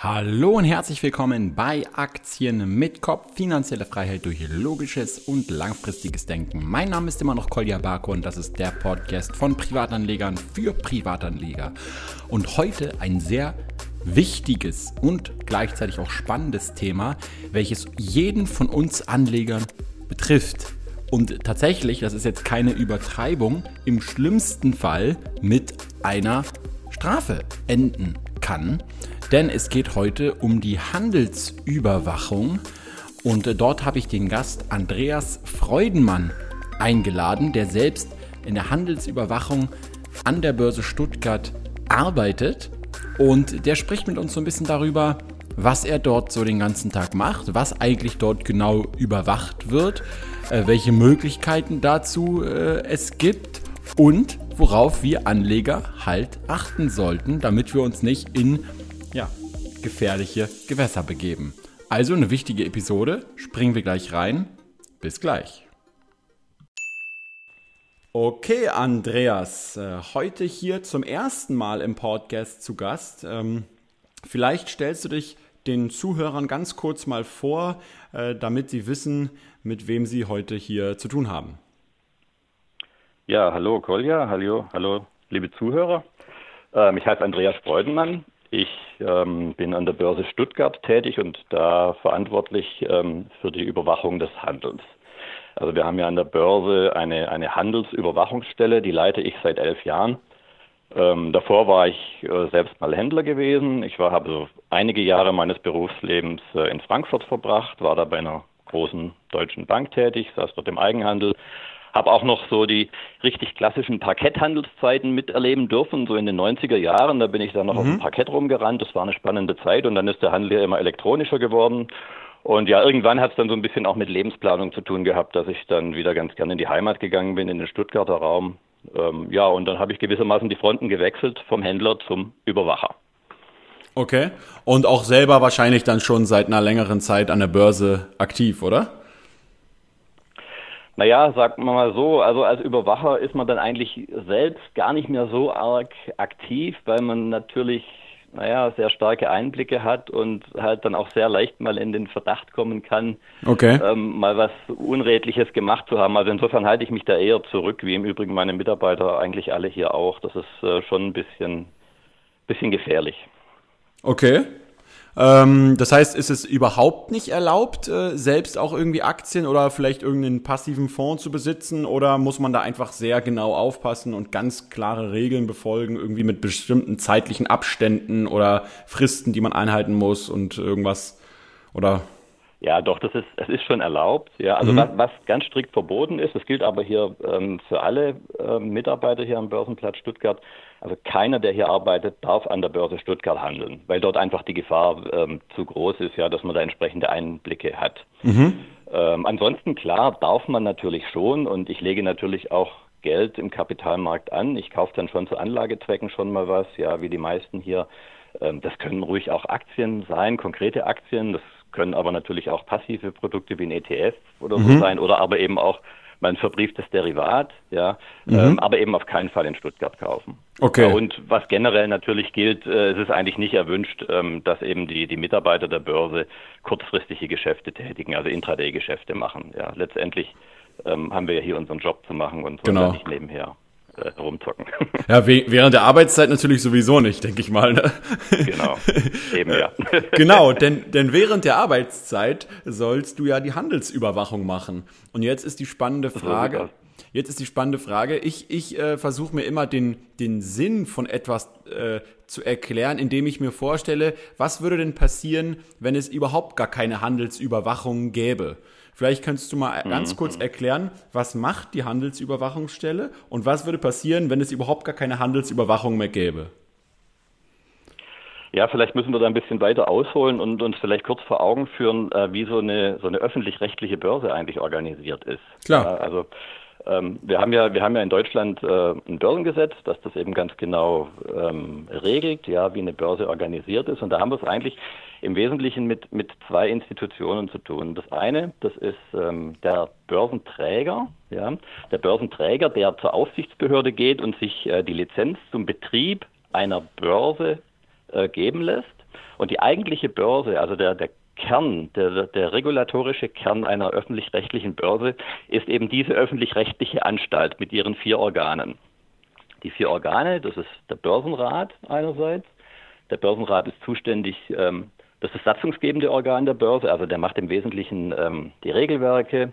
Hallo und herzlich willkommen bei Aktien mit Kopf, finanzielle Freiheit durch logisches und langfristiges Denken. Mein Name ist immer noch Kolja Barko und das ist der Podcast von Privatanlegern für Privatanleger. Und heute ein sehr wichtiges und gleichzeitig auch spannendes Thema, welches jeden von uns Anlegern betrifft. Und tatsächlich, das ist jetzt keine Übertreibung, im schlimmsten Fall mit einer Strafe enden kann denn es geht heute um die Handelsüberwachung. Und dort habe ich den Gast Andreas Freudenmann eingeladen, der selbst in der Handelsüberwachung an der Börse Stuttgart arbeitet. Und der spricht mit uns so ein bisschen darüber, was er dort so den ganzen Tag macht, was eigentlich dort genau überwacht wird, äh, welche Möglichkeiten dazu äh, es gibt und worauf wir Anleger halt achten sollten, damit wir uns nicht in ja, gefährliche Gewässer begeben. Also eine wichtige Episode. Springen wir gleich rein. Bis gleich. Okay, Andreas, äh, heute hier zum ersten Mal im Podcast zu Gast. Ähm, vielleicht stellst du dich den Zuhörern ganz kurz mal vor, äh, damit sie wissen, mit wem sie heute hier zu tun haben. Ja, hallo Kolja, hallo, hallo liebe Zuhörer. Ähm, ich heiße Andreas Freudenmann. Ich ähm, bin an der Börse Stuttgart tätig und da verantwortlich ähm, für die Überwachung des Handels. Also wir haben ja an der Börse eine, eine Handelsüberwachungsstelle, die leite ich seit elf Jahren. Ähm, davor war ich äh, selbst mal Händler gewesen. Ich war, habe so einige Jahre meines Berufslebens äh, in Frankfurt verbracht, war da bei einer großen deutschen Bank tätig, saß dort im Eigenhandel habe auch noch so die richtig klassischen Parketthandelszeiten miterleben dürfen, so in den 90er Jahren. Da bin ich dann noch mhm. auf dem Parkett rumgerannt. Das war eine spannende Zeit und dann ist der Handel ja immer elektronischer geworden. Und ja, irgendwann hat es dann so ein bisschen auch mit Lebensplanung zu tun gehabt, dass ich dann wieder ganz gerne in die Heimat gegangen bin, in den Stuttgarter Raum. Ähm, ja, und dann habe ich gewissermaßen die Fronten gewechselt vom Händler zum Überwacher. Okay. Und auch selber wahrscheinlich dann schon seit einer längeren Zeit an der Börse aktiv, oder? Naja, sagt man mal so, also als Überwacher ist man dann eigentlich selbst gar nicht mehr so arg aktiv, weil man natürlich, naja, sehr starke Einblicke hat und halt dann auch sehr leicht mal in den Verdacht kommen kann, okay. ähm, mal was Unredliches gemacht zu haben. Also insofern halte ich mich da eher zurück, wie im Übrigen meine Mitarbeiter eigentlich alle hier auch. Das ist äh, schon ein bisschen, bisschen gefährlich. Okay. Ähm, das heißt, ist es überhaupt nicht erlaubt, äh, selbst auch irgendwie Aktien oder vielleicht irgendeinen passiven Fonds zu besitzen? Oder muss man da einfach sehr genau aufpassen und ganz klare Regeln befolgen, irgendwie mit bestimmten zeitlichen Abständen oder Fristen, die man einhalten muss und irgendwas? Oder ja, doch, das ist, es ist schon erlaubt. Ja, also mhm. was, was, ganz strikt verboten ist, das gilt aber hier ähm, für alle äh, Mitarbeiter hier am Börsenplatz Stuttgart. Also keiner, der hier arbeitet, darf an der Börse Stuttgart handeln, weil dort einfach die Gefahr ähm, zu groß ist, ja, dass man da entsprechende Einblicke hat. Mhm. Ähm, ansonsten klar darf man natürlich schon und ich lege natürlich auch Geld im Kapitalmarkt an. Ich kaufe dann schon zu Anlagezwecken schon mal was, ja, wie die meisten hier. Ähm, das können ruhig auch Aktien sein, konkrete Aktien. Das können aber natürlich auch passive Produkte wie ein ETF oder so mhm. sein oder aber eben auch mein verbrieftes Derivat, ja, mhm. ähm, aber eben auf keinen Fall in Stuttgart kaufen. Okay. Und was generell natürlich gilt, äh, es ist eigentlich nicht erwünscht, ähm, dass eben die, die Mitarbeiter der Börse kurzfristige Geschäfte tätigen, also Intraday-Geschäfte machen. Ja, letztendlich ähm, haben wir ja hier unseren Job zu machen und genau. nicht nebenher äh, rumzocken. Ja, während der Arbeitszeit natürlich sowieso nicht, denke ich mal. Ne? Genau, eben ja. genau, denn, denn während der Arbeitszeit sollst du ja die Handelsüberwachung machen. Und jetzt ist die spannende Frage. Jetzt ist die spannende Frage. Ich, ich äh, versuche mir immer den, den Sinn von etwas äh, zu erklären, indem ich mir vorstelle, was würde denn passieren, wenn es überhaupt gar keine Handelsüberwachung gäbe? Vielleicht kannst du mal mhm. ganz kurz erklären, was macht die Handelsüberwachungsstelle und was würde passieren, wenn es überhaupt gar keine Handelsüberwachung mehr gäbe? Ja, vielleicht müssen wir da ein bisschen weiter ausholen und uns vielleicht kurz vor Augen führen, äh, wie so eine, so eine öffentlich-rechtliche Börse eigentlich organisiert ist. Klar. also ähm, wir haben ja, wir haben ja in Deutschland äh, ein Börsengesetz, das das eben ganz genau ähm, regelt, ja, wie eine Börse organisiert ist. Und da haben wir es eigentlich im Wesentlichen mit, mit zwei Institutionen zu tun. Das eine, das ist ähm, der Börsenträger, ja, der Börsenträger, der zur Aufsichtsbehörde geht und sich äh, die Lizenz zum Betrieb einer Börse äh, geben lässt. Und die eigentliche Börse, also der, der Kern, der, der regulatorische Kern einer öffentlich-rechtlichen Börse ist eben diese öffentlich-rechtliche Anstalt mit ihren vier Organen. Die vier Organe, das ist der Börsenrat einerseits. Der Börsenrat ist zuständig, ähm, das ist das satzungsgebende Organ der Börse, also der macht im Wesentlichen ähm, die Regelwerke.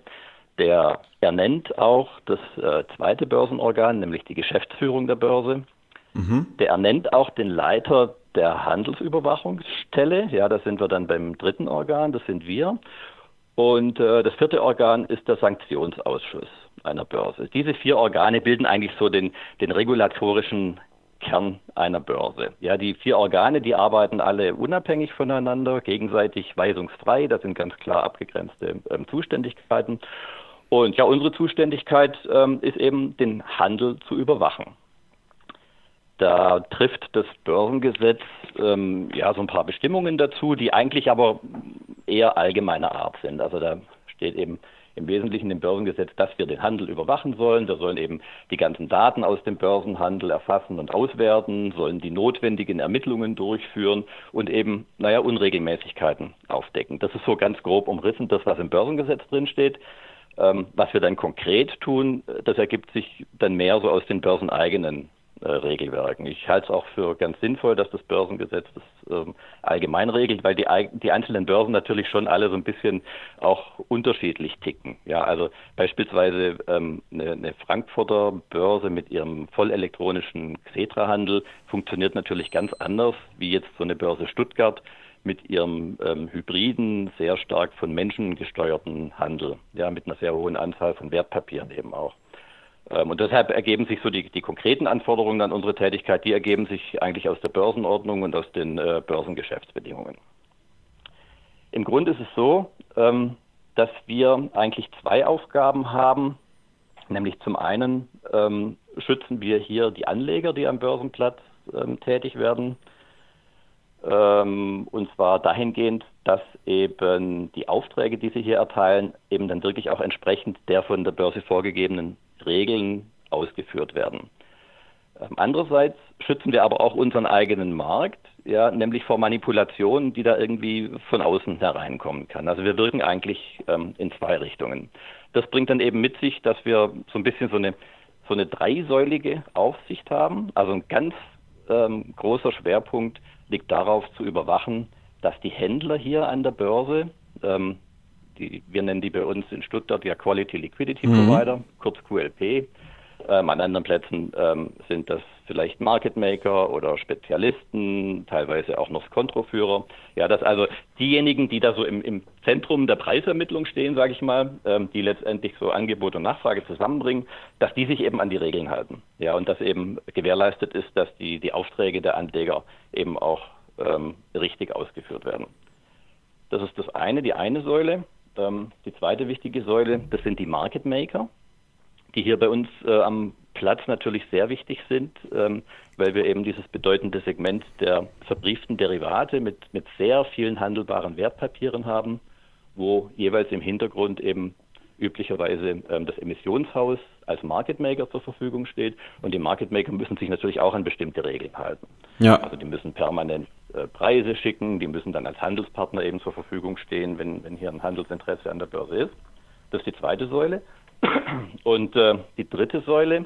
Der ernennt auch das äh, zweite Börsenorgan, nämlich die Geschäftsführung der Börse. Mhm. Der ernennt auch den Leiter der Handelsüberwachungsstelle. Ja, da sind wir dann beim dritten Organ, das sind wir. Und äh, das vierte Organ ist der Sanktionsausschuss einer Börse. Diese vier Organe bilden eigentlich so den, den regulatorischen Kern einer Börse. Ja, die vier Organe, die arbeiten alle unabhängig voneinander, gegenseitig weisungsfrei. Das sind ganz klar abgegrenzte ähm, Zuständigkeiten. Und ja, unsere Zuständigkeit ähm, ist eben, den Handel zu überwachen. Da trifft das Börsengesetz ähm, ja so ein paar Bestimmungen dazu, die eigentlich aber eher allgemeiner Art sind. Also da steht eben im Wesentlichen im Börsengesetz, dass wir den Handel überwachen sollen. Wir sollen eben die ganzen Daten aus dem Börsenhandel erfassen und auswerten, sollen die notwendigen Ermittlungen durchführen und eben, naja, Unregelmäßigkeiten aufdecken. Das ist so ganz grob umrissen, das, was im Börsengesetz drinsteht. Ähm, was wir dann konkret tun, das ergibt sich dann mehr so aus den börseneigenen äh, Regelwerken. Ich halte es auch für ganz sinnvoll, dass das Börsengesetz das ähm, allgemein regelt, weil die, die einzelnen Börsen natürlich schon alle so ein bisschen auch unterschiedlich ticken. Ja, also beispielsweise ähm, eine, eine Frankfurter Börse mit ihrem vollelektronischen Xetra-Handel funktioniert natürlich ganz anders wie jetzt so eine Börse Stuttgart mit ihrem ähm, hybriden, sehr stark von Menschen gesteuerten Handel, ja, mit einer sehr hohen Anzahl von Wertpapieren eben auch. Ähm, und deshalb ergeben sich so die, die konkreten Anforderungen an unsere Tätigkeit, die ergeben sich eigentlich aus der Börsenordnung und aus den äh, Börsengeschäftsbedingungen. Im Grunde ist es so, ähm, dass wir eigentlich zwei Aufgaben haben, nämlich zum einen ähm, schützen wir hier die Anleger, die am Börsenplatz ähm, tätig werden, und zwar dahingehend, dass eben die Aufträge, die sie hier erteilen, eben dann wirklich auch entsprechend der von der Börse vorgegebenen Regeln ausgeführt werden. Ähm, andererseits schützen wir aber auch unseren eigenen Markt, ja, nämlich vor Manipulationen, die da irgendwie von außen hereinkommen kann. Also wir wirken eigentlich ähm, in zwei Richtungen. Das bringt dann eben mit sich, dass wir so ein bisschen so eine, so eine dreisäulige Aufsicht haben. Also ein ganz ähm, großer Schwerpunkt liegt darauf zu überwachen, dass die Händler hier an der Börse ähm, die, wir nennen die bei uns in Stuttgart ja Quality Liquidity mhm. Provider, kurz QLP. Ähm, an anderen Plätzen ähm, sind das vielleicht Market Maker oder Spezialisten, teilweise auch noch Kontroführer. Ja, dass also diejenigen, die da so im, im Zentrum der Preisermittlung stehen, sage ich mal, ähm, die letztendlich so Angebot und Nachfrage zusammenbringen, dass die sich eben an die Regeln halten. Ja, und dass eben gewährleistet ist, dass die, die Aufträge der Anleger eben auch ähm, richtig ausgeführt werden. Das ist das eine, die eine Säule. Ähm, die zweite wichtige Säule, das sind die Market Maker, die hier bei uns äh, am Platz natürlich sehr wichtig sind, ähm, weil wir eben dieses bedeutende Segment der verbrieften Derivate mit, mit sehr vielen handelbaren Wertpapieren haben, wo jeweils im Hintergrund eben üblicherweise ähm, das Emissionshaus als Market Maker zur Verfügung steht. Und die Market Maker müssen sich natürlich auch an bestimmte Regeln halten. Ja. Also die müssen permanent äh, Preise schicken, die müssen dann als Handelspartner eben zur Verfügung stehen, wenn, wenn hier ein Handelsinteresse an der Börse ist. Das ist die zweite Säule. Und äh, die dritte Säule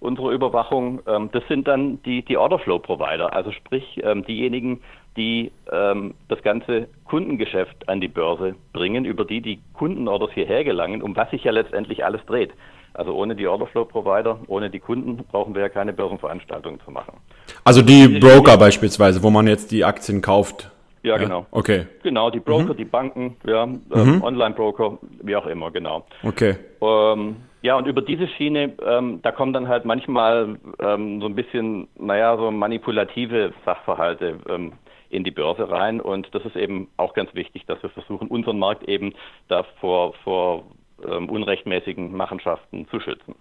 unserer Überwachung, ähm, das sind dann die, die Orderflow-Provider, also sprich ähm, diejenigen, die ähm, das ganze Kundengeschäft an die Börse bringen, über die die Kundenorders hierher gelangen, um was sich ja letztendlich alles dreht. Also ohne die Orderflow-Provider, ohne die Kunden brauchen wir ja keine Börsenveranstaltungen zu machen. Also die Broker beispielsweise, wo man jetzt die Aktien kauft. Ja, ja? genau. Okay. Genau, die Broker, mhm. die Banken, ja, ähm, mhm. Online-Broker, wie auch immer, genau. Okay. Ähm, ja, und über diese Schiene, ähm, da kommen dann halt manchmal ähm, so ein bisschen, naja, so manipulative Sachverhalte ähm, in die Börse rein. Und das ist eben auch ganz wichtig, dass wir versuchen, unseren Markt eben da vor, vor ähm, unrechtmäßigen Machenschaften zu schützen.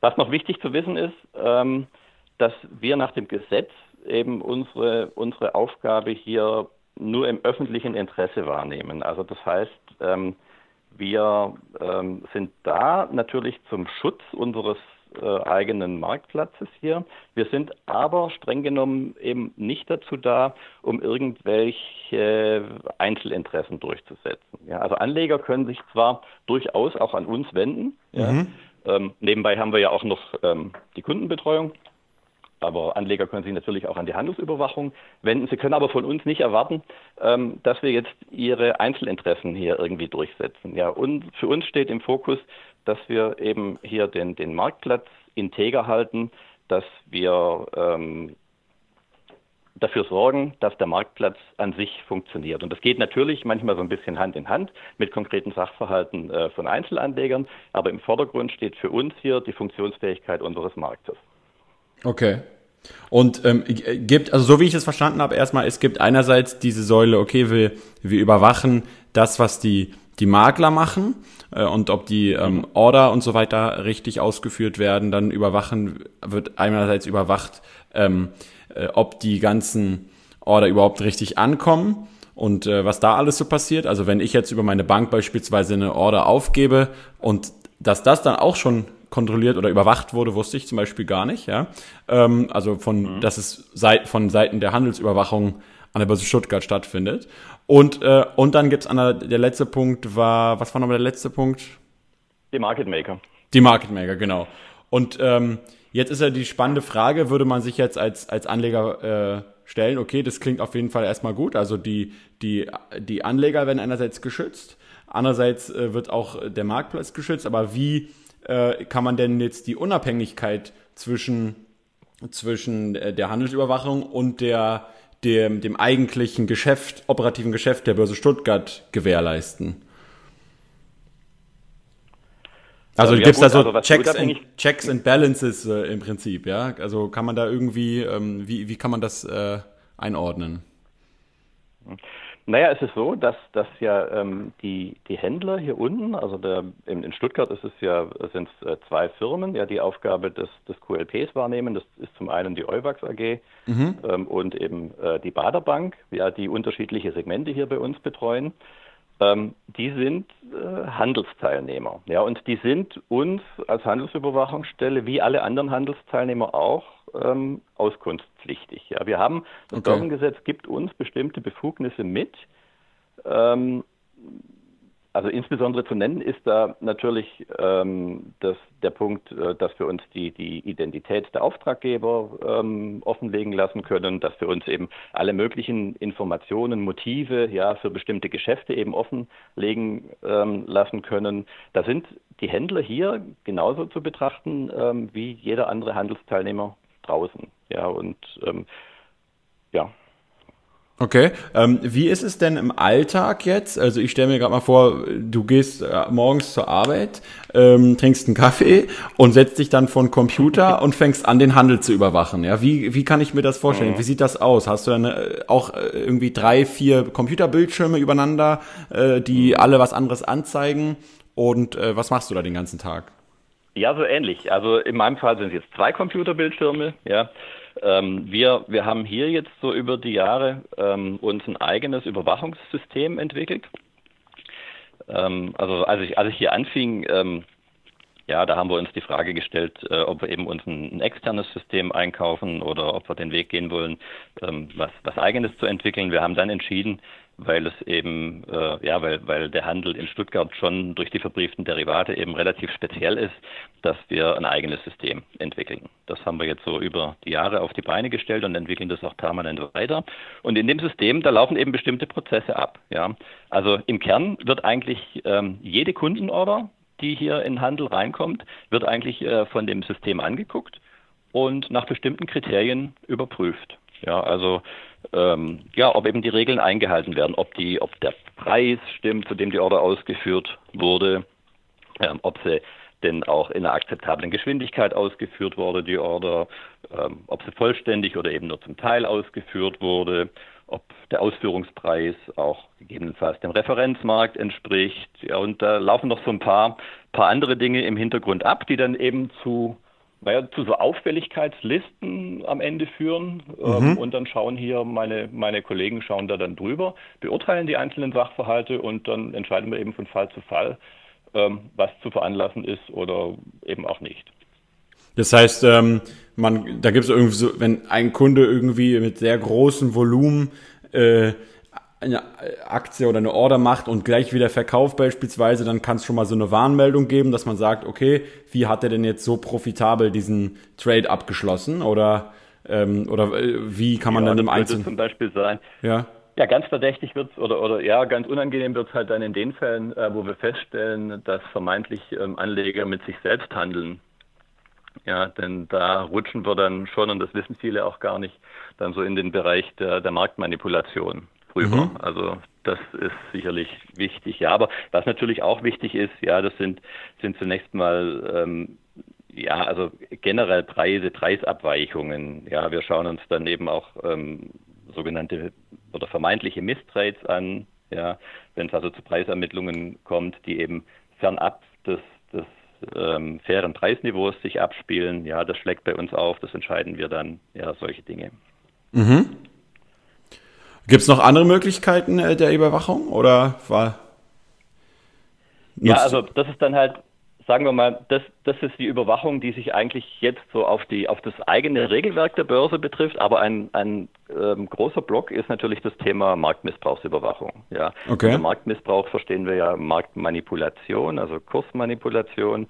Was noch wichtig zu wissen ist, ähm, dass wir nach dem Gesetz eben unsere, unsere Aufgabe hier nur im öffentlichen Interesse wahrnehmen. Also das heißt, ähm, wir ähm, sind da natürlich zum Schutz unseres äh, eigenen Marktplatzes hier. Wir sind aber streng genommen eben nicht dazu da, um irgendwelche Einzelinteressen durchzusetzen. Ja, also Anleger können sich zwar durchaus auch an uns wenden. Mhm. Ja, ähm, nebenbei haben wir ja auch noch ähm, die Kundenbetreuung. Aber Anleger können sich natürlich auch an die Handelsüberwachung wenden. Sie können aber von uns nicht erwarten, ähm, dass wir jetzt ihre Einzelinteressen hier irgendwie durchsetzen. Ja, und für uns steht im Fokus, dass wir eben hier den, den Marktplatz integer halten, dass wir ähm, dafür sorgen, dass der Marktplatz an sich funktioniert. Und das geht natürlich manchmal so ein bisschen Hand in Hand mit konkreten Sachverhalten äh, von Einzelanlegern, aber im Vordergrund steht für uns hier die Funktionsfähigkeit unseres Marktes. Okay. Und ähm, gibt, also so wie ich es verstanden habe, erstmal, es gibt einerseits diese Säule, okay, wir, wir überwachen das, was die, die Makler machen äh, und ob die ähm, Order und so weiter richtig ausgeführt werden. Dann überwachen, wird einerseits überwacht, ähm, äh, ob die ganzen Order überhaupt richtig ankommen und äh, was da alles so passiert. Also wenn ich jetzt über meine Bank beispielsweise eine Order aufgebe und dass das dann auch schon kontrolliert oder überwacht wurde, wusste ich zum Beispiel gar nicht. Ja? Ähm, also von, mhm. dass es seit, von Seiten der Handelsüberwachung an der Börse Stuttgart stattfindet. Und, äh, und dann gibt's an der, der letzte Punkt war, was war nochmal der letzte Punkt? Die Market Maker. Die Market Maker, genau. Und ähm, jetzt ist ja die spannende Frage, würde man sich jetzt als, als Anleger äh, stellen, okay, das klingt auf jeden Fall erstmal gut. Also die, die, die Anleger werden einerseits geschützt, andererseits äh, wird auch der Marktplatz geschützt, aber wie äh, kann man denn jetzt die Unabhängigkeit zwischen, zwischen äh, der Handelsüberwachung und der, dem, dem eigentlichen Geschäft, operativen Geschäft der Börse Stuttgart gewährleisten? Also ja, gibt es da so also, Checks, and, Checks and Balances äh, im Prinzip, ja? Also kann man da irgendwie, ähm, wie, wie kann man das äh, einordnen? Naja, es ist so, dass, dass ja ähm, die, die Händler hier unten, also der, in, in Stuttgart ist es ja, sind es äh, zwei Firmen, ja die Aufgabe des, des QLPs wahrnehmen. Das ist zum einen die Euwax AG mhm. ähm, und eben äh, die Baderbank, ja, die unterschiedliche Segmente hier bei uns betreuen. Ähm, die sind äh, Handelsteilnehmer. Ja, und die sind uns als Handelsüberwachungsstelle wie alle anderen Handelsteilnehmer auch ähm, auskunftspflichtig. Ja, wir haben, das okay. Börsengesetz gibt uns bestimmte Befugnisse mit. Ähm, also insbesondere zu nennen ist da natürlich ähm, das, der Punkt, äh, dass wir uns die, die Identität der Auftraggeber ähm, offenlegen lassen können, dass wir uns eben alle möglichen Informationen, Motive ja für bestimmte Geschäfte eben offenlegen ähm, lassen können. Da sind die Händler hier genauso zu betrachten ähm, wie jeder andere Handelsteilnehmer draußen. Ja, und ähm, ja. Okay, ähm, wie ist es denn im Alltag jetzt? Also ich stelle mir gerade mal vor, du gehst äh, morgens zur Arbeit, ähm, trinkst einen Kaffee und setzt dich dann vor den Computer und fängst an, den Handel zu überwachen. Ja, wie, wie kann ich mir das vorstellen? Mhm. Wie sieht das aus? Hast du dann äh, auch äh, irgendwie drei, vier Computerbildschirme übereinander, äh, die alle was anderes anzeigen? Und äh, was machst du da den ganzen Tag? Ja, so ähnlich. Also in meinem Fall sind es jetzt zwei Computerbildschirme. Ja. Ähm, wir, wir haben hier jetzt so über die Jahre ähm, uns ein eigenes Überwachungssystem entwickelt. Ähm, also als ich, als ich hier anfing, ähm, ja, da haben wir uns die Frage gestellt, äh, ob wir eben uns ein, ein, externes System einkaufen oder ob wir den Weg gehen wollen, ähm, was, was eigenes zu entwickeln. Wir haben dann entschieden, weil es eben, äh, ja, weil, weil der Handel in Stuttgart schon durch die verbrieften Derivate eben relativ speziell ist, dass wir ein eigenes System entwickeln. Das haben wir jetzt so über die Jahre auf die Beine gestellt und entwickeln das auch permanent weiter. Und in dem System, da laufen eben bestimmte Prozesse ab. Ja. Also im Kern wird eigentlich ähm, jede Kundenorder, die hier in Handel reinkommt, wird eigentlich äh, von dem System angeguckt und nach bestimmten Kriterien überprüft. Ja, also ähm, ja, ob eben die Regeln eingehalten werden, ob die, ob der Preis stimmt, zu dem die Order ausgeführt wurde, ähm, ob sie denn auch in einer akzeptablen Geschwindigkeit ausgeführt wurde, die Order, ähm, ob sie vollständig oder eben nur zum Teil ausgeführt wurde, ob der Ausführungspreis auch gegebenenfalls dem Referenzmarkt entspricht. Ja, und da laufen noch so ein paar, paar andere Dinge im Hintergrund ab, die dann eben zu naja, zu so Auffälligkeitslisten am Ende führen. Ähm, mhm. und dann schauen hier meine, meine Kollegen schauen da dann drüber, beurteilen die einzelnen Sachverhalte und dann entscheiden wir eben von Fall zu Fall, ähm, was zu veranlassen ist oder eben auch nicht. Das heißt, ähm, man, da gibt es irgendwie so, wenn ein Kunde irgendwie mit sehr großem Volumen äh, eine Aktie oder eine Order macht und gleich wieder verkauft beispielsweise, dann kann es schon mal so eine Warnmeldung geben, dass man sagt, okay, wie hat er denn jetzt so profitabel diesen Trade abgeschlossen oder ähm, oder äh, wie kann man ja, dann im Einzelnen zum Beispiel sein? Ja. Ja, ganz verdächtig wird oder oder ja, ganz unangenehm wird es halt dann in den Fällen, äh, wo wir feststellen, dass vermeintlich ähm, Anleger mit sich selbst handeln. Ja, denn da rutschen wir dann schon, und das wissen viele auch gar nicht, dann so in den Bereich der, der Marktmanipulation rüber. Mhm. Also das ist sicherlich wichtig. Ja, aber was natürlich auch wichtig ist, ja, das sind, sind zunächst mal ähm, ja, also generell Preise, Preisabweichungen. Ja, wir schauen uns dann eben auch ähm, sogenannte oder vermeintliche Mistrades an. Ja, wenn es also zu Preisermittlungen kommt, die eben fernab des, des ähm, fairen Preisniveaus sich abspielen. Ja, das schlägt bei uns auf, das entscheiden wir dann. Ja, solche Dinge. Mhm. Gibt es noch andere Möglichkeiten äh, der Überwachung oder war? Ja, also das ist dann halt, sagen wir mal, das, das ist die Überwachung, die sich eigentlich jetzt so auf die auf das eigene Regelwerk der Börse betrifft. Aber ein, ein ähm, großer Block ist natürlich das Thema Marktmissbrauchsüberwachung. Ja, okay. Unter Marktmissbrauch verstehen wir ja Marktmanipulation, also Kursmanipulation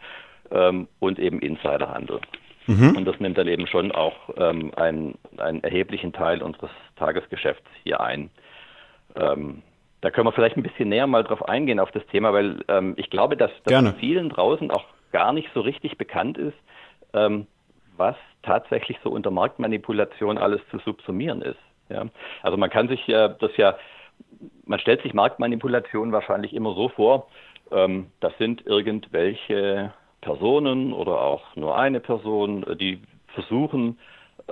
ähm, und eben Insiderhandel. Mhm. Und das nimmt dann eben schon auch ähm, einen, einen erheblichen Teil unseres Tagesgeschäfts hier ein. Ähm, da können wir vielleicht ein bisschen näher mal drauf eingehen auf das Thema, weil ähm, ich glaube, dass, dass vielen draußen auch gar nicht so richtig bekannt ist, ähm, was tatsächlich so unter Marktmanipulation alles zu subsumieren ist. Ja? Also man kann sich äh, das ja, man stellt sich Marktmanipulation wahrscheinlich immer so vor, ähm, das sind irgendwelche Personen oder auch nur eine Person, äh, die versuchen,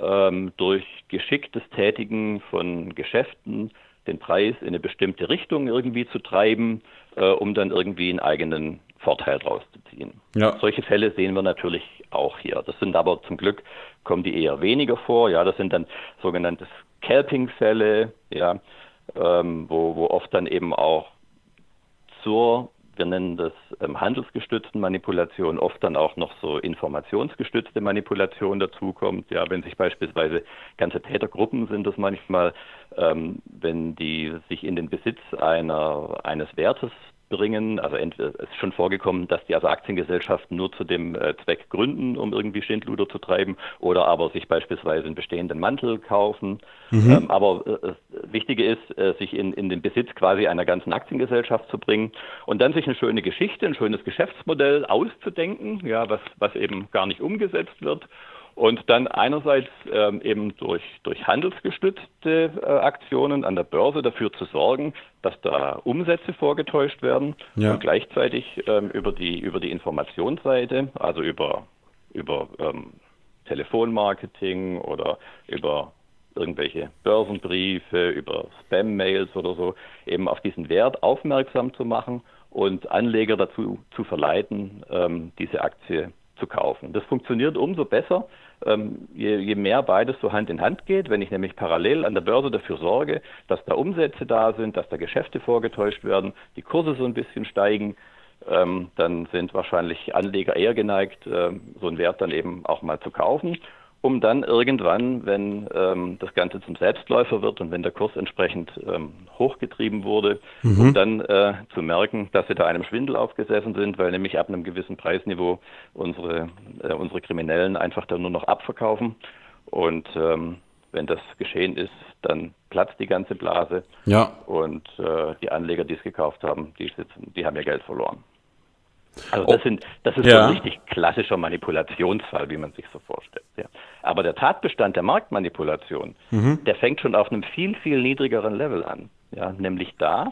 ähm, durch geschicktes Tätigen von Geschäften den Preis in eine bestimmte Richtung irgendwie zu treiben, äh, um dann irgendwie einen eigenen Vorteil rauszuziehen. Ja. Solche Fälle sehen wir natürlich auch hier. Das sind aber zum Glück kommen die eher weniger vor. Ja, das sind dann sogenannte Scalping-Fälle, ja, ähm, wo, wo oft dann eben auch zur wir nennen das ähm, handelsgestützten Manipulation, oft dann auch noch so informationsgestützte Manipulation dazukommt. Ja, wenn sich beispielsweise ganze Tätergruppen sind das manchmal, ähm, wenn die sich in den Besitz einer, eines Wertes bringen. Also entweder es ist schon vorgekommen, dass die also Aktiengesellschaften nur zu dem äh, Zweck gründen, um irgendwie Schindluder zu treiben, oder aber sich beispielsweise einen bestehenden Mantel kaufen. Mhm. Ähm, aber äh, das Wichtige ist, äh, sich in, in den Besitz quasi einer ganzen Aktiengesellschaft zu bringen und dann sich eine schöne Geschichte, ein schönes Geschäftsmodell auszudenken, ja, was, was eben gar nicht umgesetzt wird und dann einerseits ähm, eben durch, durch handelsgestützte äh, Aktionen an der Börse dafür zu sorgen, dass da Umsätze vorgetäuscht werden ja. und gleichzeitig ähm, über, die, über die Informationsseite, also über, über ähm, Telefonmarketing oder über irgendwelche Börsenbriefe, über Spam-Mails oder so, eben auf diesen Wert aufmerksam zu machen und Anleger dazu zu verleiten, ähm, diese Aktie zu kaufen. Das funktioniert umso besser, ähm, je, je, mehr beides so Hand in Hand geht, wenn ich nämlich parallel an der Börse dafür sorge, dass da Umsätze da sind, dass da Geschäfte vorgetäuscht werden, die Kurse so ein bisschen steigen, ähm, dann sind wahrscheinlich Anleger eher geneigt, äh, so einen Wert dann eben auch mal zu kaufen um dann irgendwann, wenn ähm, das Ganze zum Selbstläufer wird und wenn der Kurs entsprechend ähm, hochgetrieben wurde, mhm. um dann äh, zu merken, dass sie da einem Schwindel aufgesessen sind, weil nämlich ab einem gewissen Preisniveau unsere, äh, unsere Kriminellen einfach dann nur noch abverkaufen. Und ähm, wenn das geschehen ist, dann platzt die ganze Blase. Ja. Und äh, die Anleger, die es gekauft haben, die, sitzen, die haben ihr Geld verloren. Also das, oh. sind, das ist ja. so ein richtig klassischer Manipulationsfall, wie man sich so vorstellt. Ja. Aber der Tatbestand der Marktmanipulation, mhm. der fängt schon auf einem viel, viel niedrigeren Level an. Ja, nämlich da,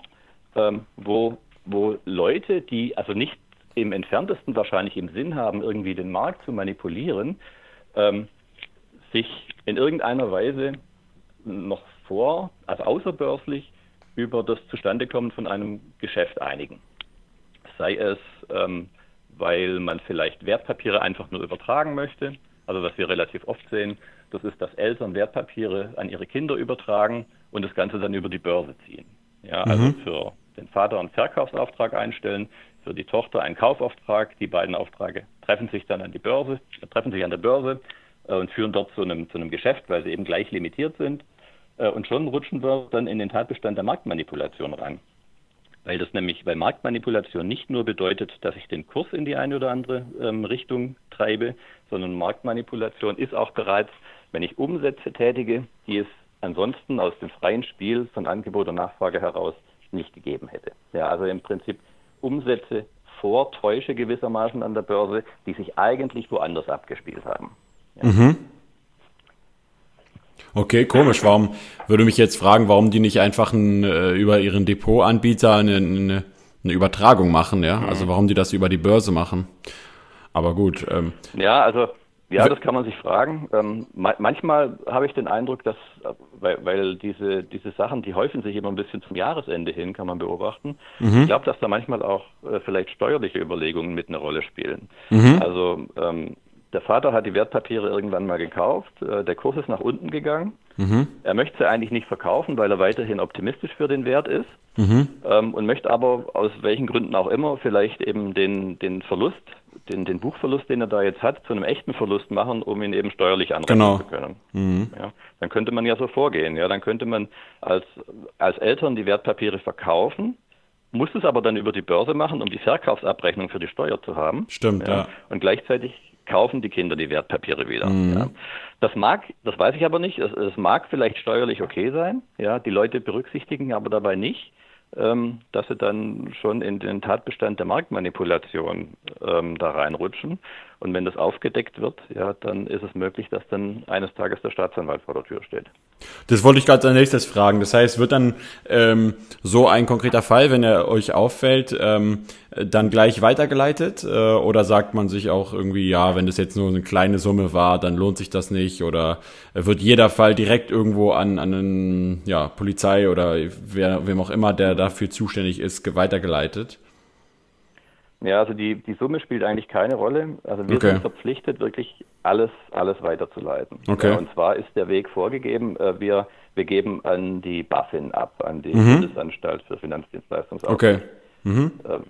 ähm, wo, wo Leute, die also nicht im entferntesten wahrscheinlich im Sinn haben, irgendwie den Markt zu manipulieren, ähm, sich in irgendeiner Weise noch vor, also außerbörslich, über das Zustandekommen von einem Geschäft einigen sei es, ähm, weil man vielleicht Wertpapiere einfach nur übertragen möchte. Also was wir relativ oft sehen, das ist, dass Eltern Wertpapiere an ihre Kinder übertragen und das Ganze dann über die Börse ziehen. Ja, also mhm. für den Vater einen Verkaufsauftrag einstellen, für die Tochter einen Kaufauftrag. Die beiden Aufträge treffen sich dann an die Börse, treffen sich an der Börse äh, und führen dort zu einem, zu einem Geschäft, weil sie eben gleich limitiert sind. Äh, und schon rutschen wir dann in den Tatbestand der Marktmanipulation rein. Weil das nämlich, weil Marktmanipulation nicht nur bedeutet, dass ich den Kurs in die eine oder andere ähm, Richtung treibe, sondern Marktmanipulation ist auch bereits, wenn ich Umsätze tätige, die es ansonsten aus dem freien Spiel von Angebot und Nachfrage heraus nicht gegeben hätte. Ja, also im Prinzip Umsätze vortäusche gewissermaßen an der Börse, die sich eigentlich woanders abgespielt haben. Ja. Mhm. Okay, komisch. Warum würde mich jetzt fragen, warum die nicht einfach ein, äh, über ihren Depotanbieter eine, eine, eine, Übertragung machen, ja? Mhm. Also warum die das über die Börse machen. Aber gut. Ähm, ja, also ja, das kann man sich fragen. Ähm, manchmal habe ich den Eindruck, dass, weil, weil, diese, diese Sachen, die häufen sich immer ein bisschen zum Jahresende hin, kann man beobachten. Mhm. Ich glaube, dass da manchmal auch äh, vielleicht steuerliche Überlegungen mit einer Rolle spielen. Mhm. Also ähm, der Vater hat die Wertpapiere irgendwann mal gekauft, äh, der Kurs ist nach unten gegangen. Mhm. Er möchte sie eigentlich nicht verkaufen, weil er weiterhin optimistisch für den Wert ist mhm. ähm, und möchte aber aus welchen Gründen auch immer vielleicht eben den, den Verlust den, den Buchverlust, den er da jetzt hat, zu einem echten Verlust machen, um ihn eben steuerlich anrechnen genau. zu können. Mhm. Ja, dann könnte man ja so vorgehen. Ja, dann könnte man als, als Eltern die Wertpapiere verkaufen, muss es aber dann über die Börse machen, um die Verkaufsabrechnung für die Steuer zu haben. Stimmt, ja. ja. Und gleichzeitig kaufen die Kinder die Wertpapiere wieder. Mhm. Ja. Das mag, das weiß ich aber nicht, es, es mag vielleicht steuerlich okay sein, ja, die Leute berücksichtigen aber dabei nicht, ähm, dass sie dann schon in den Tatbestand der Marktmanipulation ähm, da reinrutschen. Und wenn das aufgedeckt wird, ja, dann ist es möglich, dass dann eines Tages der Staatsanwalt vor der Tür steht. Das wollte ich gerade als nächstes fragen. Das heißt, wird dann ähm, so ein konkreter Fall, wenn er euch auffällt, ähm, dann gleich weitergeleitet? Äh, oder sagt man sich auch irgendwie, ja, wenn das jetzt nur eine kleine Summe war, dann lohnt sich das nicht? Oder wird jeder Fall direkt irgendwo an, an einen, ja, Polizei oder wer, wem auch immer, der dafür zuständig ist, weitergeleitet? Ja, also die, die Summe spielt eigentlich keine Rolle. Also wir okay. sind verpflichtet, wirklich alles, alles weiterzuleiten. Okay. Ja, und zwar ist der Weg vorgegeben, äh, wir, wir geben an die BaFin ab, an die mhm. Bundesanstalt für Finanzdienstleistungsaufsicht. Okay. Mhm. Ähm,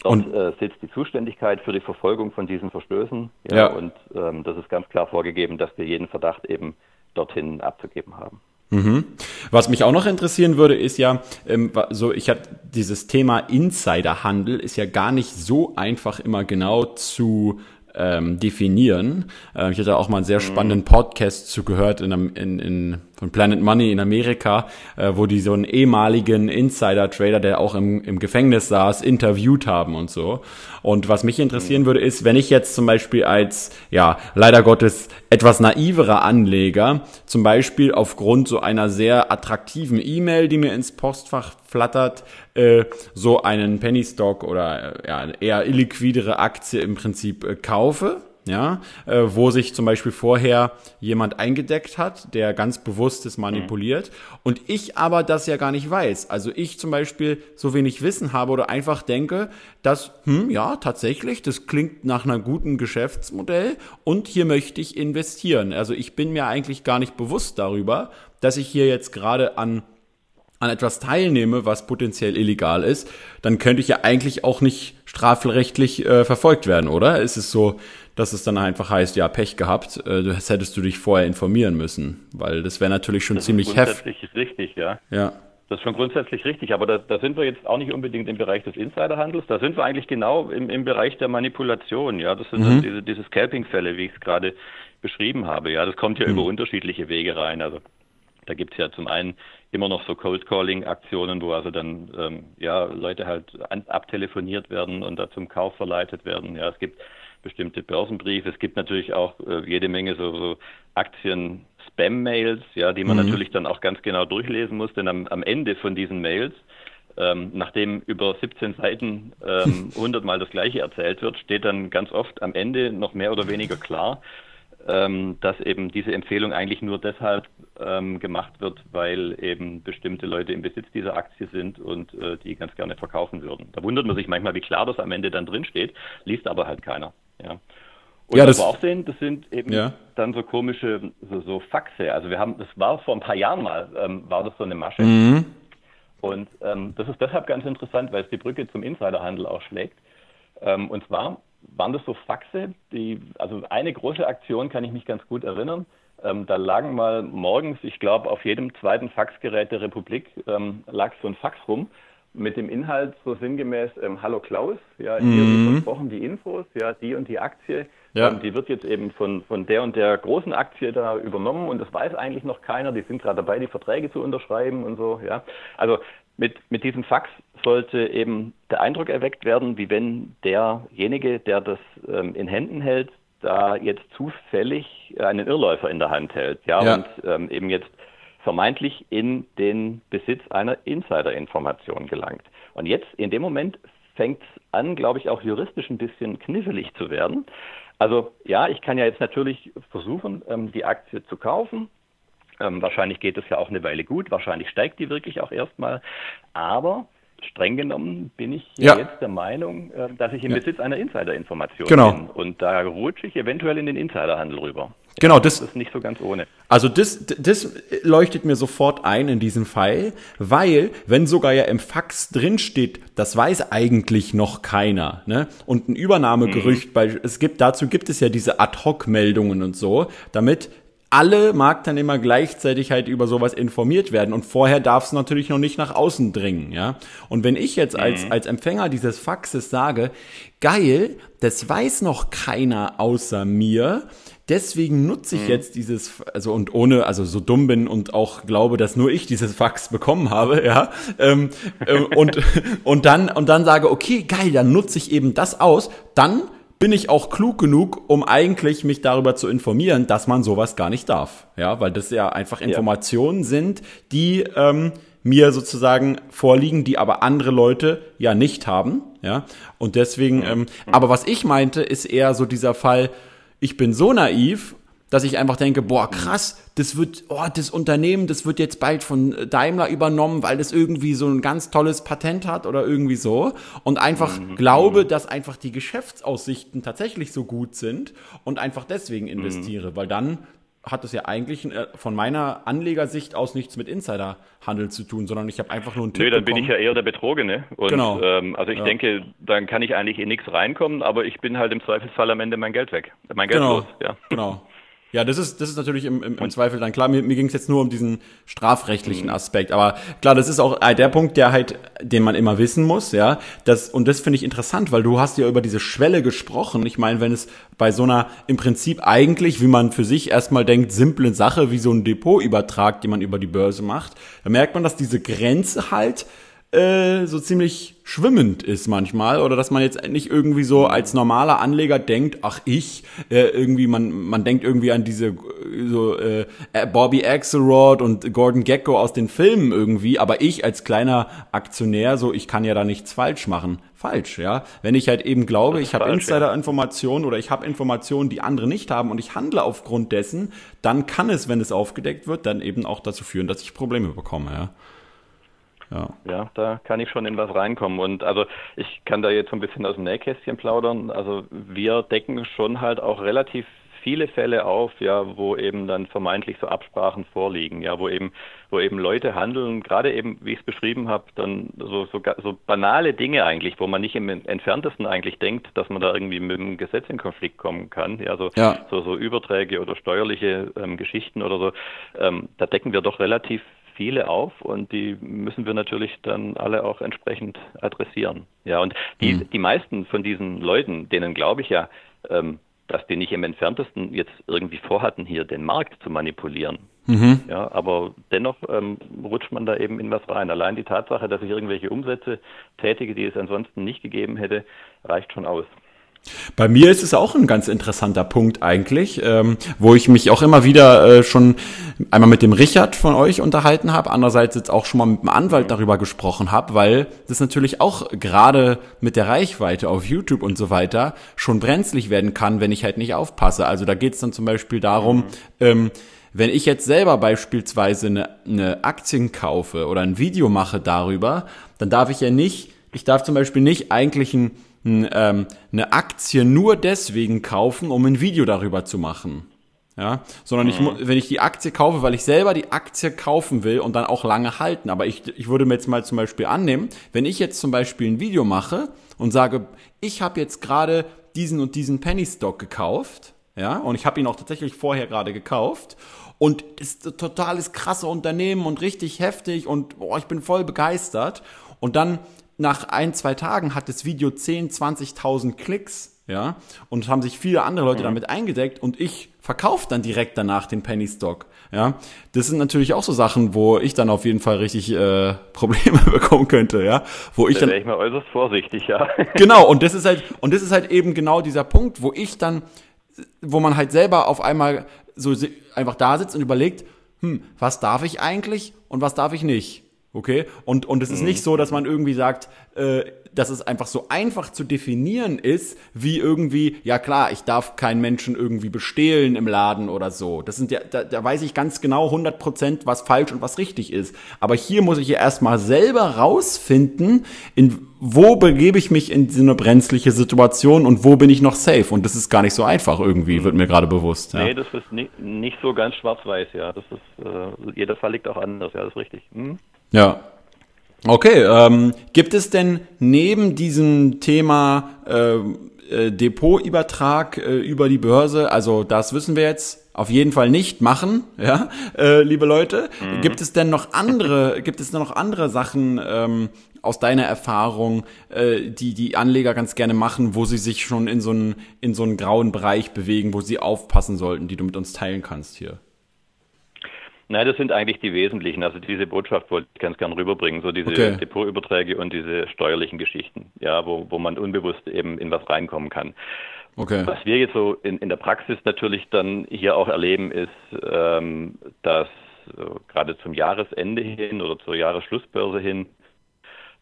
dort und, äh, sitzt die Zuständigkeit für die Verfolgung von diesen Verstößen. Ja, ja. Und ähm, das ist ganz klar vorgegeben, dass wir jeden Verdacht eben dorthin abzugeben haben. Mhm. Was mich auch noch interessieren würde, ist ja, ähm, so ich hatte dieses Thema Insiderhandel ist ja gar nicht so einfach immer genau zu ähm, definieren. Äh, ich hatte auch mal einen sehr mhm. spannenden Podcast zugehört in, in, in, von Planet Money in Amerika, äh, wo die so einen ehemaligen Insider-Trader, der auch im, im Gefängnis saß, interviewt haben und so. Und was mich interessieren mhm. würde, ist, wenn ich jetzt zum Beispiel als, ja, leider Gottes etwas naiverer Anleger, zum Beispiel aufgrund so einer sehr attraktiven E-Mail, die mir ins Postfach flattert, äh, so einen Penny Stock oder äh, ja, eher illiquidere Aktie im Prinzip äh, kaufe, ja, äh, wo sich zum Beispiel vorher jemand eingedeckt hat, der ganz bewusst es manipuliert mhm. und ich aber das ja gar nicht weiß. Also ich zum Beispiel so wenig Wissen habe oder einfach denke, dass, hm, ja, tatsächlich, das klingt nach einer guten Geschäftsmodell und hier möchte ich investieren. Also ich bin mir eigentlich gar nicht bewusst darüber, dass ich hier jetzt gerade an an etwas teilnehme, was potenziell illegal ist, dann könnte ich ja eigentlich auch nicht strafrechtlich äh, verfolgt werden, oder? Ist es so, dass es dann einfach heißt, ja, Pech gehabt, äh, das hättest du dich vorher informieren müssen, weil das wäre natürlich schon das ziemlich heftig. Das ist richtig, ja. Ja. Das ist schon grundsätzlich richtig, aber da, da, sind wir jetzt auch nicht unbedingt im Bereich des Insiderhandels, da sind wir eigentlich genau im, im Bereich der Manipulation, ja. Das sind mhm. diese, diese Scalping-Fälle, wie ich es gerade beschrieben habe, ja. Das kommt ja mhm. über unterschiedliche Wege rein. Also da gibt es ja zum einen immer noch so Cold Calling Aktionen, wo also dann ähm, ja Leute halt abtelefoniert werden und da zum Kauf verleitet werden. Ja, es gibt bestimmte Börsenbriefe. Es gibt natürlich auch äh, jede Menge so, so Aktien Spam-Mails, ja, die man mhm. natürlich dann auch ganz genau durchlesen muss, denn am, am Ende von diesen Mails, ähm, nachdem über 17 Seiten ähm, 100 Mal das Gleiche erzählt wird, steht dann ganz oft am Ende noch mehr oder weniger klar, ähm, dass eben diese Empfehlung eigentlich nur deshalb ähm, gemacht wird, weil eben bestimmte Leute im Besitz dieser Aktie sind und äh, die ganz gerne verkaufen würden. Da wundert man sich manchmal, wie klar das am Ende dann drin steht, liest aber halt keiner. Ja. Und ja, das, was wir auch sehen, das sind eben ja. dann so komische, so, so Faxe. Also wir haben, das war vor ein paar Jahren mal, ähm, war das so eine Masche. Mhm. Und ähm, das ist deshalb ganz interessant, weil es die Brücke zum Insiderhandel auch schlägt. Ähm, und zwar waren das so Faxe, die, also eine große Aktion kann ich mich ganz gut erinnern. Ähm, da lagen mal morgens, ich glaube, auf jedem zweiten Faxgerät der Republik ähm, lag so ein Fax rum mit dem Inhalt so sinngemäß, ähm, Hallo Klaus, ja, hier mhm. versprochen die Infos, ja, die und die Aktie, ja. die wird jetzt eben von, von der und der großen Aktie da übernommen und das weiß eigentlich noch keiner, die sind gerade dabei, die Verträge zu unterschreiben und so, ja. Also mit, mit diesem Fax sollte eben der Eindruck erweckt werden, wie wenn derjenige, der das ähm, in Händen hält, da jetzt zufällig einen Irrläufer in der Hand hält, ja, ja. und ähm, eben jetzt vermeintlich in den Besitz einer Insider-Information gelangt. Und jetzt, in dem Moment, fängt es an, glaube ich, auch juristisch ein bisschen knifflig zu werden. Also ja, ich kann ja jetzt natürlich versuchen, ähm, die Aktie zu kaufen. Ähm, wahrscheinlich geht es ja auch eine Weile gut, wahrscheinlich steigt die wirklich auch erstmal. Aber streng genommen bin ich ja. jetzt der Meinung, äh, dass ich im ja. Besitz einer Insider-Information genau. bin. Und da rutsche ich eventuell in den Insiderhandel rüber. Genau, das, das ist nicht so ganz ohne. Also das, das leuchtet mir sofort ein in diesem Fall, weil wenn sogar ja im Fax drin steht, das weiß eigentlich noch keiner, ne? Und ein Übernahmegerücht, mhm. bei, es gibt dazu gibt es ja diese Ad-hoc-Meldungen und so, damit alle Marktteilnehmer gleichzeitig halt über sowas informiert werden und vorher darf es natürlich noch nicht nach außen dringen, ja. Und wenn ich jetzt als, mhm. als Empfänger dieses Faxes sage, geil, das weiß noch keiner außer mir, Deswegen nutze ich mhm. jetzt dieses, also und ohne, also so dumm bin und auch glaube, dass nur ich dieses Fax bekommen habe, ja, ähm, äh, und und dann und dann sage, okay, geil, dann nutze ich eben das aus, dann bin ich auch klug genug, um eigentlich mich darüber zu informieren, dass man sowas gar nicht darf, ja, weil das ja einfach Informationen ja. sind, die ähm, mir sozusagen vorliegen, die aber andere Leute ja nicht haben, ja, und deswegen, ähm, aber was ich meinte, ist eher so dieser Fall ich bin so naiv, dass ich einfach denke, boah, krass, das wird, oh, das Unternehmen, das wird jetzt bald von Daimler übernommen, weil das irgendwie so ein ganz tolles Patent hat oder irgendwie so. Und einfach mhm. glaube, dass einfach die Geschäftsaussichten tatsächlich so gut sind und einfach deswegen investiere, mhm. weil dann hat es ja eigentlich äh, von meiner Anlegersicht aus nichts mit Insiderhandel zu tun, sondern ich habe einfach nur einen Tipp Nö, dann bekommen. bin ich ja eher der Betrogene. Und, genau. Ähm, also ich ja. denke, dann kann ich eigentlich in nichts reinkommen, aber ich bin halt im Zweifelsfall am Ende mein Geld weg. Mein Geld genau. los, ja. Genau. Ja, das ist, das ist natürlich im, im, im Zweifel dann klar. Mir, mir ging es jetzt nur um diesen strafrechtlichen mhm. Aspekt. Aber klar, das ist auch der Punkt, der halt, den man immer wissen muss, ja. Das, und das finde ich interessant, weil du hast ja über diese Schwelle gesprochen. Ich meine, wenn es bei so einer im Prinzip eigentlich, wie man für sich erstmal denkt, simplen Sache wie so ein Depotübertrag, den man über die Börse macht, da merkt man, dass diese Grenze halt äh, so ziemlich schwimmend ist manchmal oder dass man jetzt nicht irgendwie so als normaler Anleger denkt, ach ich, äh, irgendwie man man denkt irgendwie an diese so äh, Bobby Axelrod und Gordon Gecko aus den Filmen irgendwie, aber ich als kleiner Aktionär so, ich kann ja da nichts falsch machen. Falsch, ja. Wenn ich halt eben glaube, ich habe Insider-Informationen oder ich habe Informationen, die andere nicht haben und ich handle aufgrund dessen, dann kann es, wenn es aufgedeckt wird, dann eben auch dazu führen, dass ich Probleme bekomme, ja. Ja. ja, da kann ich schon in was reinkommen. Und also ich kann da jetzt so ein bisschen aus dem Nähkästchen plaudern. Also wir decken schon halt auch relativ viele Fälle auf, ja, wo eben dann vermeintlich so Absprachen vorliegen, ja, wo eben, wo eben Leute handeln, gerade eben, wie ich es beschrieben habe, dann so, so, so banale Dinge eigentlich, wo man nicht im entferntesten eigentlich denkt, dass man da irgendwie mit dem Gesetz in Konflikt kommen kann, ja, so, ja. so, so Überträge oder steuerliche ähm, Geschichten oder so, ähm, da decken wir doch relativ viele auf und die müssen wir natürlich dann alle auch entsprechend adressieren. Ja, und die, mhm. die meisten von diesen Leuten, denen glaube ich ja, ähm, dass die nicht im entferntesten jetzt irgendwie vorhatten, hier den Markt zu manipulieren. Mhm. Ja, aber dennoch ähm, rutscht man da eben in was rein. Allein die Tatsache, dass ich irgendwelche Umsätze tätige, die es ansonsten nicht gegeben hätte, reicht schon aus. Bei mir ist es auch ein ganz interessanter Punkt eigentlich, ähm, wo ich mich auch immer wieder äh, schon einmal mit dem Richard von euch unterhalten habe, andererseits jetzt auch schon mal mit dem Anwalt darüber gesprochen habe, weil das natürlich auch gerade mit der Reichweite auf YouTube und so weiter schon brenzlig werden kann, wenn ich halt nicht aufpasse. Also da geht es dann zum Beispiel darum, ähm, wenn ich jetzt selber beispielsweise eine, eine Aktien kaufe oder ein Video mache darüber, dann darf ich ja nicht, ich darf zum Beispiel nicht eigentlich ein ähm, eine Aktie nur deswegen kaufen, um ein Video darüber zu machen. Ja, sondern ich, wenn ich die Aktie kaufe, weil ich selber die Aktie kaufen will und dann auch lange halten. Aber ich, ich würde mir jetzt mal zum Beispiel annehmen, wenn ich jetzt zum Beispiel ein Video mache und sage, ich habe jetzt gerade diesen und diesen Penny Stock gekauft, ja, und ich habe ihn auch tatsächlich vorher gerade gekauft und ist ein totales krasse Unternehmen und richtig heftig und boah, ich bin voll begeistert. Und dann nach ein, zwei Tagen hat das Video 10, 20.000 Klicks ja, und haben sich viele andere Leute mhm. damit eingedeckt und ich verkaufe dann direkt danach den Penny Stock, ja. Das sind natürlich auch so Sachen, wo ich dann auf jeden Fall richtig äh, Probleme bekommen könnte, ja, wo ich da dann ich mal äußerst vorsichtig, ja. Genau und das ist halt und das ist halt eben genau dieser Punkt, wo ich dann, wo man halt selber auf einmal so einfach da sitzt und überlegt, hm, was darf ich eigentlich und was darf ich nicht? Okay? Und, und es ist mhm. nicht so, dass man irgendwie sagt, äh, dass es einfach so einfach zu definieren ist, wie irgendwie, ja klar, ich darf keinen Menschen irgendwie bestehlen im Laden oder so. Das sind ja, da, da weiß ich ganz genau 100 Prozent, was falsch und was richtig ist. Aber hier muss ich ja erstmal selber rausfinden, in wo begebe ich mich in so eine brenzliche Situation und wo bin ich noch safe? Und das ist gar nicht so einfach irgendwie, wird mir gerade bewusst. Ja. Nee, das ist nicht, nicht so ganz schwarz-weiß, ja. Das ist, äh, jeder Fall liegt auch anders, ja, das ist richtig. Hm? Ja. Okay, ähm, gibt es denn neben diesem Thema äh, äh, Depotübertrag äh, über die Börse, also das wissen wir jetzt auf jeden Fall nicht machen, ja, äh, liebe Leute. Mhm. Gibt es denn noch andere, gibt es denn noch andere Sachen ähm, aus deiner Erfahrung, äh, die die Anleger ganz gerne machen, wo sie sich schon in so einen in so einen grauen Bereich bewegen, wo sie aufpassen sollten, die du mit uns teilen kannst hier? Nein, das sind eigentlich die wesentlichen. Also diese Botschaft wollte ich ganz gern rüberbringen, so diese okay. Depotüberträge und diese steuerlichen Geschichten, ja, wo, wo man unbewusst eben in was reinkommen kann. Okay. Was wir jetzt so in, in der Praxis natürlich dann hier auch erleben, ist, ähm, dass äh, gerade zum Jahresende hin oder zur Jahresschlussbörse hin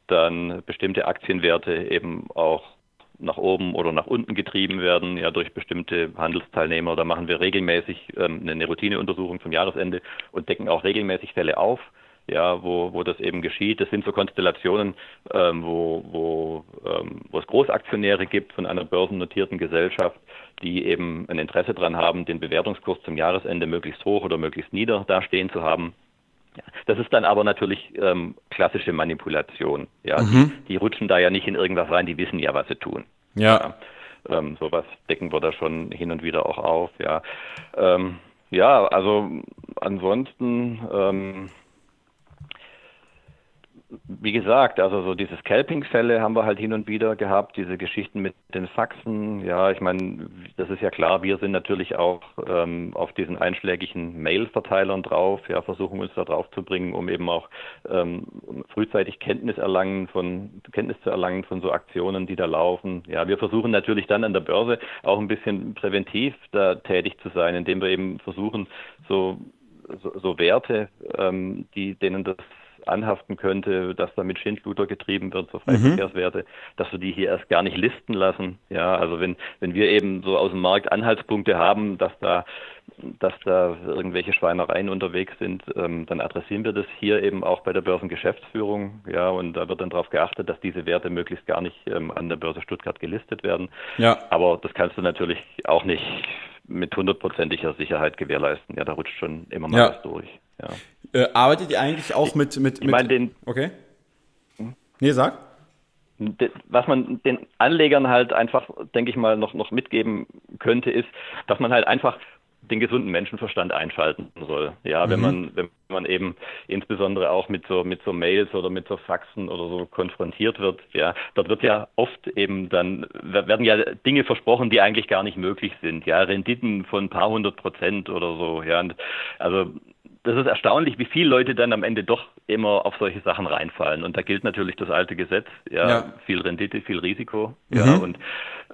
dann bestimmte Aktienwerte eben auch nach oben oder nach unten getrieben werden, ja durch bestimmte Handelsteilnehmer. Da machen wir regelmäßig ähm, eine Routineuntersuchung zum Jahresende und decken auch regelmäßig Fälle auf, ja, wo, wo das eben geschieht. Das sind so Konstellationen, ähm, wo, wo, ähm, wo es Großaktionäre gibt von einer börsennotierten Gesellschaft, die eben ein Interesse daran haben, den Bewertungskurs zum Jahresende möglichst hoch oder möglichst nieder dastehen zu haben. Das ist dann aber natürlich ähm, klassische Manipulation. Ja, mhm. die, die, rutschen da ja nicht in irgendwas rein, die wissen ja, was sie tun. Ja. ja ähm, sowas decken wir da schon hin und wieder auch auf. Ja, ähm, ja also ansonsten ähm, wie gesagt, also so diese Scalping-Fälle haben wir halt hin und wieder gehabt, diese Geschichten mit den Faxen. Ja, ich meine, das ist ja klar, wir sind natürlich auch ähm, auf diesen einschlägigen Mail-Verteilern drauf, ja, versuchen uns da drauf zu bringen, um eben auch ähm, frühzeitig Kenntnis erlangen von Kenntnis zu erlangen von so Aktionen, die da laufen. Ja, wir versuchen natürlich dann an der Börse auch ein bisschen präventiv da tätig zu sein, indem wir eben versuchen, so so, so Werte, ähm, die denen das anhaften könnte, dass da mit Schindluder getrieben wird, so Freiverkehrswerte, mhm. dass wir die hier erst gar nicht listen lassen. Ja, also wenn, wenn wir eben so aus dem Markt Anhaltspunkte haben, dass da dass da irgendwelche Schweinereien unterwegs sind, ähm, dann adressieren wir das hier eben auch bei der Börsengeschäftsführung. Ja, und da wird dann darauf geachtet, dass diese Werte möglichst gar nicht ähm, an der Börse Stuttgart gelistet werden. Ja. Aber das kannst du natürlich auch nicht mit hundertprozentiger Sicherheit gewährleisten. Ja, da rutscht schon immer mal ja. was durch. Ja. Äh, arbeitet ihr eigentlich auch mit. mit, mit ich meine, den. Okay. Nee, sag. Was man den Anlegern halt einfach, denke ich mal, noch, noch mitgeben könnte, ist, dass man halt einfach den gesunden Menschenverstand einschalten soll. Ja, wenn mhm. man, wenn man eben insbesondere auch mit so, mit so Mails oder mit so Faxen oder so konfrontiert wird, ja, dort wird ja oft eben dann, werden ja Dinge versprochen, die eigentlich gar nicht möglich sind. Ja, Renditen von ein paar hundert Prozent oder so, ja. Und also, das ist erstaunlich, wie viele Leute dann am Ende doch immer auf solche Sachen reinfallen. Und da gilt natürlich das alte Gesetz, ja, ja. viel Rendite, viel Risiko, mhm. ja, und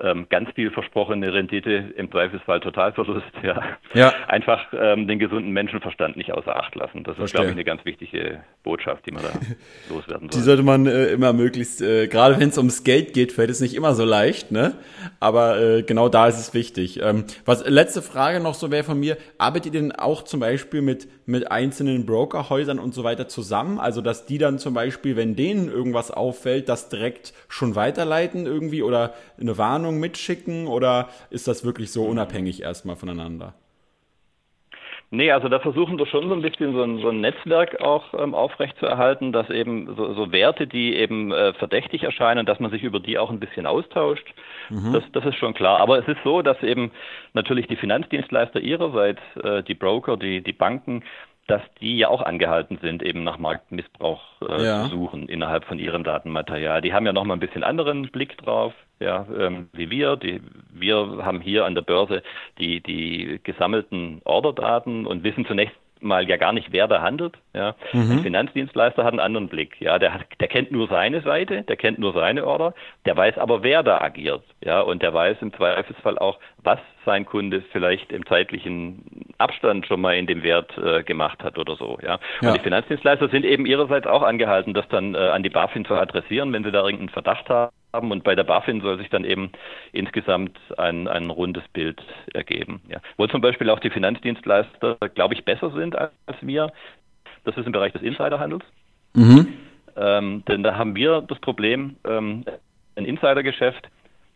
ähm, ganz viel versprochene Rendite, im Zweifelsfall Totalverlust, ja. ja. Einfach ähm, den gesunden Menschenverstand nicht außer Acht lassen. Das Verstehe. ist, glaube ich, eine ganz wichtige Botschaft, die man da loswerden soll. Die sollte man äh, immer möglichst, äh, gerade wenn es ums Geld geht, fällt es nicht immer so leicht, ne? Aber äh, genau da ist es wichtig. Ähm, was letzte Frage noch so wäre von mir, arbeitet ihr denn auch zum Beispiel mit, mit einzelnen Brokerhäusern und so weiter zusammen? Also dass die dann zum Beispiel, wenn denen irgendwas auffällt, das direkt schon weiterleiten irgendwie oder eine Warnung mitschicken oder ist das wirklich so unabhängig erstmal voneinander? Nee, also da versuchen wir schon so ein bisschen so ein, so ein Netzwerk auch ähm, aufrechtzuerhalten, dass eben so, so Werte, die eben äh, verdächtig erscheinen, dass man sich über die auch ein bisschen austauscht. Mhm. Das, das ist schon klar. Aber es ist so, dass eben natürlich die Finanzdienstleister ihrerseits, äh, die Broker, die, die Banken, dass die ja auch angehalten sind, eben nach Marktmissbrauch äh, ja. zu suchen innerhalb von ihrem Datenmaterial. Die haben ja nochmal ein bisschen anderen Blick drauf, ja, ähm, wie wir. Die, wir haben hier an der Börse die, die gesammelten Orderdaten und wissen zunächst mal ja gar nicht, wer da handelt. Ja. Mhm. Ein Finanzdienstleister hat einen anderen Blick. Ja, der, hat, der kennt nur seine Seite, der kennt nur seine Order, der weiß aber, wer da agiert. Ja, und der weiß im Zweifelsfall auch, was sein Kunde vielleicht im zeitlichen Abstand schon mal in dem Wert äh, gemacht hat oder so. Ja. ja. Und die Finanzdienstleister sind eben ihrerseits auch angehalten, das dann äh, an die BaFin zu adressieren, wenn sie da irgendeinen Verdacht haben haben und bei der BaFin soll sich dann eben insgesamt ein, ein rundes Bild ergeben. Ja. Wo zum Beispiel auch die Finanzdienstleister, glaube ich, besser sind als wir, das ist im Bereich des Insiderhandels. Mhm. Ähm, denn da haben wir das Problem, ähm, ein Insidergeschäft,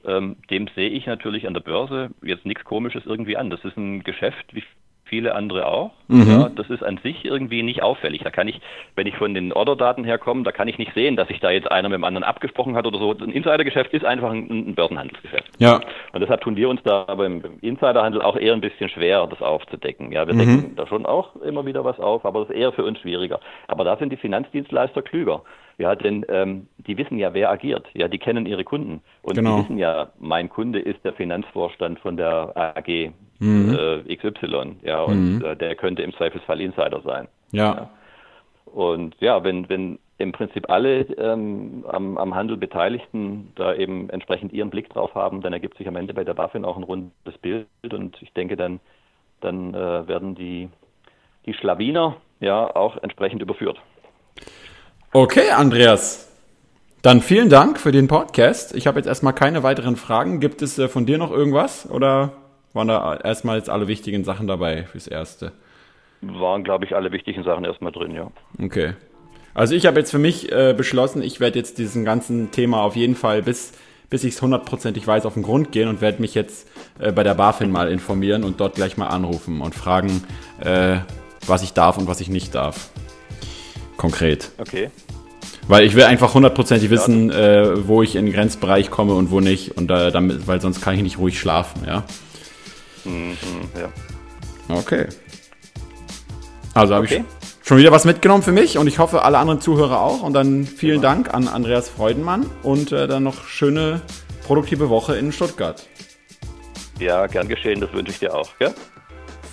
ähm, dem sehe ich natürlich an der Börse jetzt nichts Komisches irgendwie an. Das ist ein Geschäft wie viele andere auch. Mhm. Ja, das ist an sich irgendwie nicht auffällig. Da kann ich, wenn ich von den Orderdaten herkomme, da kann ich nicht sehen, dass sich da jetzt einer mit dem anderen abgesprochen hat oder so. Ein Insidergeschäft ist einfach ein, ein Börsenhandelsgeschäft. Ja. Und deshalb tun wir uns da beim Insiderhandel auch eher ein bisschen schwer, das aufzudecken. Ja, wir mhm. decken da schon auch immer wieder was auf, aber das ist eher für uns schwieriger. Aber da sind die Finanzdienstleister klüger. Ja, denn ähm, die wissen ja, wer agiert. Ja, die kennen ihre Kunden. Und genau. die wissen ja, mein Kunde ist der Finanzvorstand von der AG mhm. äh, XY. Ja, und mhm. äh, der könnte im Zweifelsfall Insider sein. Ja. ja. Und ja, wenn, wenn im Prinzip alle ähm, am, am Handel Beteiligten da eben entsprechend ihren Blick drauf haben, dann ergibt sich am Ende bei der BaFin auch ein rundes Bild. Und ich denke, dann, dann äh, werden die, die Schlawiner ja auch entsprechend überführt. Okay, Andreas. Dann vielen Dank für den Podcast. Ich habe jetzt erstmal keine weiteren Fragen. Gibt es äh, von dir noch irgendwas oder waren da erstmal jetzt alle wichtigen Sachen dabei fürs Erste? Waren, glaube ich, alle wichtigen Sachen erstmal drin, ja. Okay. Also ich habe jetzt für mich äh, beschlossen, ich werde jetzt diesem ganzen Thema auf jeden Fall bis bis ich es hundertprozentig weiß, auf den Grund gehen und werde mich jetzt äh, bei der BaFin mal informieren und dort gleich mal anrufen und fragen, äh, was ich darf und was ich nicht darf. Konkret. Okay. Weil ich will einfach hundertprozentig wissen, äh, wo ich in den Grenzbereich komme und wo nicht. Und äh, damit, weil sonst kann ich nicht ruhig schlafen, ja. Mhm, ja. Okay. Also habe okay. ich schon wieder was mitgenommen für mich und ich hoffe, alle anderen Zuhörer auch. Und dann vielen ja. Dank an Andreas Freudenmann und äh, dann noch schöne, produktive Woche in Stuttgart. Ja, gern geschehen, das wünsche ich dir auch. Gell?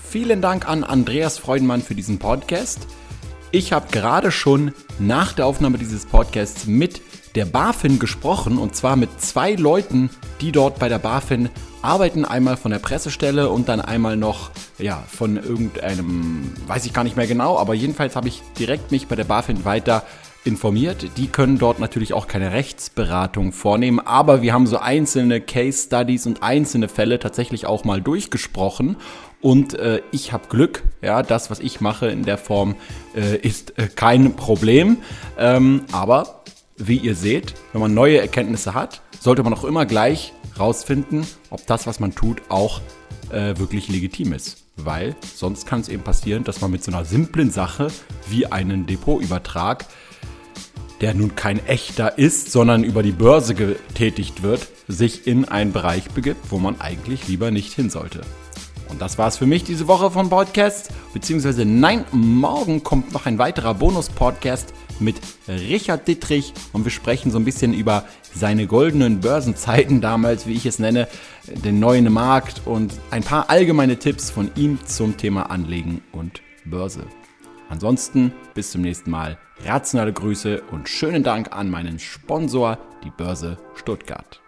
Vielen Dank an Andreas Freudenmann für diesen Podcast. Ich habe gerade schon nach der Aufnahme dieses Podcasts mit der BaFin gesprochen und zwar mit zwei Leuten, die dort bei der BaFin arbeiten. Einmal von der Pressestelle und dann einmal noch ja, von irgendeinem, weiß ich gar nicht mehr genau, aber jedenfalls habe ich direkt mich bei der BaFin weiter informiert. Die können dort natürlich auch keine Rechtsberatung vornehmen, aber wir haben so einzelne Case Studies und einzelne Fälle tatsächlich auch mal durchgesprochen und äh, ich habe Glück. Ja, das, was ich mache in der Form, äh, ist äh, kein Problem. Ähm, aber wie ihr seht, wenn man neue Erkenntnisse hat, sollte man auch immer gleich rausfinden, ob das, was man tut, auch äh, wirklich legitim ist. Weil sonst kann es eben passieren, dass man mit so einer simplen Sache wie einen Depotübertrag, der nun kein echter ist, sondern über die Börse getätigt wird, sich in einen Bereich begibt, wo man eigentlich lieber nicht hin sollte. Und das war's für mich diese Woche vom Podcast. Beziehungsweise nein, morgen kommt noch ein weiterer Bonus-Podcast mit Richard Dittrich und wir sprechen so ein bisschen über seine goldenen Börsenzeiten damals, wie ich es nenne, den neuen Markt und ein paar allgemeine Tipps von ihm zum Thema Anlegen und Börse. Ansonsten bis zum nächsten Mal. Rationale Grüße und schönen Dank an meinen Sponsor, die Börse Stuttgart.